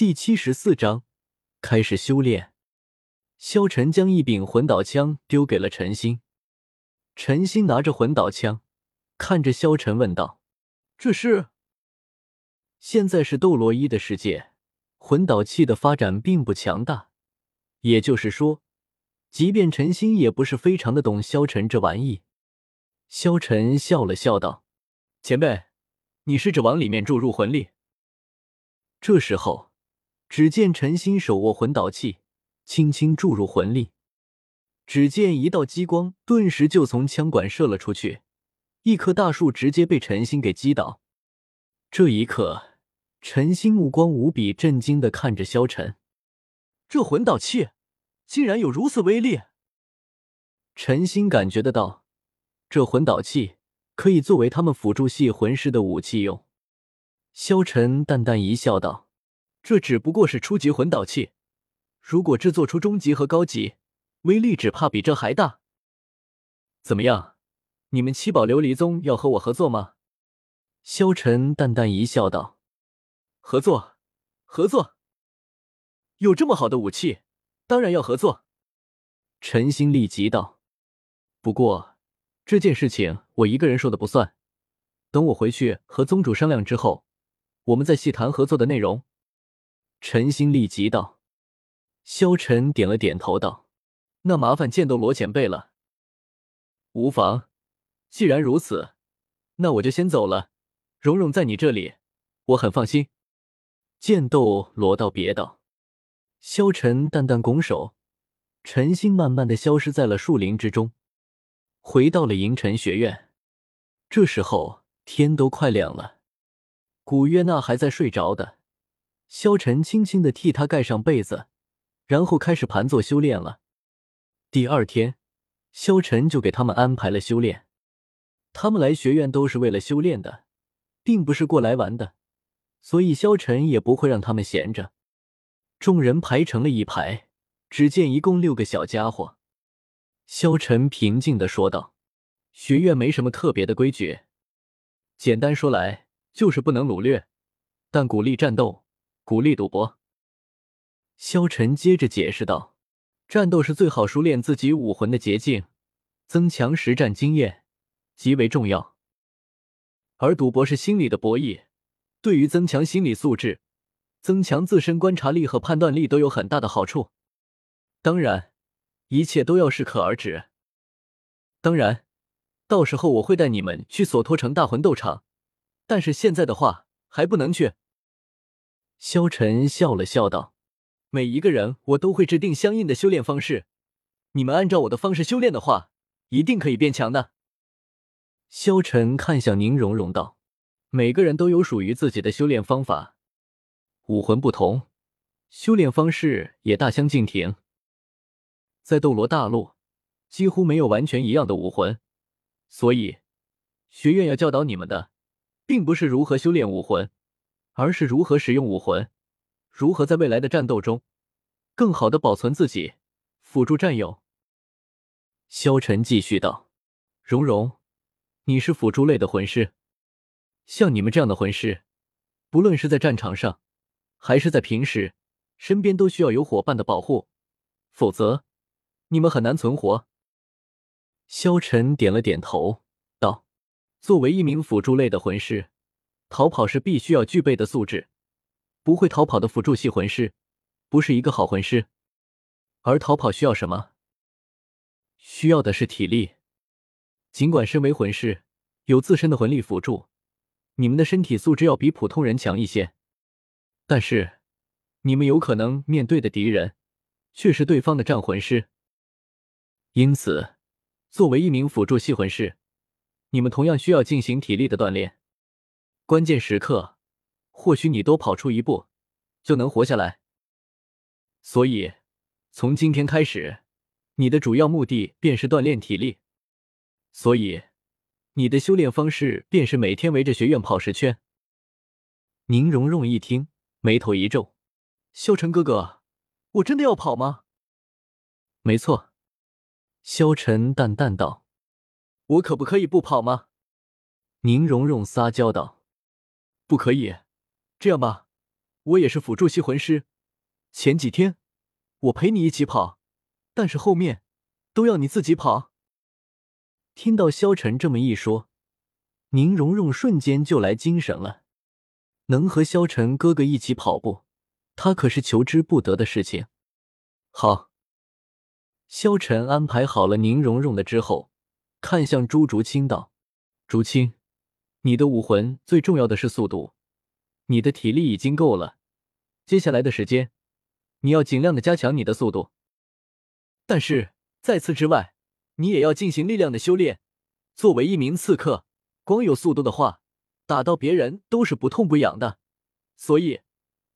第七十四章开始修炼。萧晨将一柄魂导枪丢给了陈星，陈星拿着魂导枪，看着萧晨问道：“这是？”现在是斗罗一的世界，魂导器的发展并不强大，也就是说，即便陈星也不是非常的懂萧晨这玩意。萧晨笑了笑道：“前辈，你试着往里面注入魂力。”这时候。只见陈星手握魂导器，轻轻注入魂力，只见一道激光顿时就从枪管射了出去，一棵大树直接被陈星给击倒。这一刻，陈星目光无比震惊的看着萧晨，这魂导器竟然有如此威力！陈星感觉得到，这魂导器可以作为他们辅助系魂师的武器用。萧晨淡淡一笑，道。这只不过是初级魂导器，如果制作出中级和高级，威力只怕比这还大。怎么样，你们七宝琉璃宗要和我合作吗？萧晨淡淡一笑，道：“合作，合作。有这么好的武器，当然要合作。”陈星立即道：“不过这件事情我一个人说的不算，等我回去和宗主商量之后，我们再细谈合作的内容。”陈星立即道：“萧晨点了点头，道：‘那麻烦剑斗罗前辈了。’无妨，既然如此，那我就先走了。蓉蓉在你这里，我很放心。”剑斗罗道别道。萧晨淡淡拱手，陈星慢慢的消失在了树林之中，回到了银尘学院。这时候天都快亮了，古月娜还在睡着的。萧晨轻轻的替他盖上被子，然后开始盘坐修炼了。第二天，萧晨就给他们安排了修炼。他们来学院都是为了修炼的，并不是过来玩的，所以萧晨也不会让他们闲着。众人排成了一排，只见一共六个小家伙。萧晨平静的说道：“学院没什么特别的规矩，简单说来就是不能掳掠，但鼓励战斗。”鼓励赌博。萧晨接着解释道：“战斗是最好熟练自己武魂的捷径，增强实战经验极为重要。而赌博是心理的博弈，对于增强心理素质、增强自身观察力和判断力都有很大的好处。当然，一切都要适可而止。当然，到时候我会带你们去索托城大魂斗场，但是现在的话还不能去。”萧晨笑了笑道：“每一个人，我都会制定相应的修炼方式。你们按照我的方式修炼的话，一定可以变强的。”萧晨看向宁荣荣道：“每个人都有属于自己的修炼方法，武魂不同，修炼方式也大相径庭。在斗罗大陆，几乎没有完全一样的武魂，所以学院要教导你们的，并不是如何修炼武魂。”而是如何使用武魂，如何在未来的战斗中更好的保存自己，辅助战友。萧晨继续道：“蓉蓉，你是辅助类的魂师，像你们这样的魂师，不论是在战场上，还是在平时，身边都需要有伙伴的保护，否则你们很难存活。”萧晨点了点头，道：“作为一名辅助类的魂师。”逃跑是必须要具备的素质，不会逃跑的辅助系魂师不是一个好魂师。而逃跑需要什么？需要的是体力。尽管身为魂师，有自身的魂力辅助，你们的身体素质要比普通人强一些，但是你们有可能面对的敌人却是对方的战魂师。因此，作为一名辅助系魂师，你们同样需要进行体力的锻炼。关键时刻，或许你多跑出一步，就能活下来。所以，从今天开始，你的主要目的便是锻炼体力。所以，你的修炼方式便是每天围着学院跑十圈。宁荣荣一听，眉头一皱：“萧晨哥哥，我真的要跑吗？”“没错。”萧晨淡淡道，“我可不可以不跑吗？”宁荣荣撒娇道。不可以，这样吧，我也是辅助系魂师。前几天我陪你一起跑，但是后面都要你自己跑。”听到萧晨这么一说，宁荣荣瞬间就来精神了。能和萧晨哥哥一起跑步，他可是求之不得的事情。好，萧晨安排好了宁荣荣的之后，看向朱竹清道：“竹清，你的武魂最重要的是速度，你的体力已经够了，接下来的时间，你要尽量的加强你的速度。但是在此之外，你也要进行力量的修炼。作为一名刺客，光有速度的话。”打到别人都是不痛不痒的，所以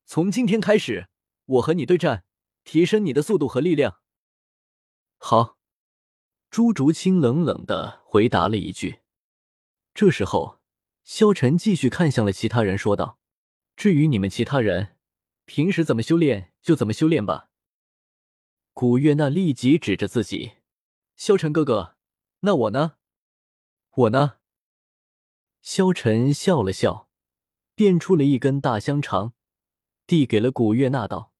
从今天开始，我和你对战，提升你的速度和力量。好，朱竹清冷冷的回答了一句。这时候，萧晨继续看向了其他人，说道：“至于你们其他人，平时怎么修炼就怎么修炼吧。”古月娜立即指着自己：“萧晨哥哥，那我呢？我呢？”萧晨笑了笑，变出了一根大香肠，递给了古月娜，道：“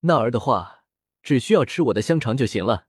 那儿的话，只需要吃我的香肠就行了。”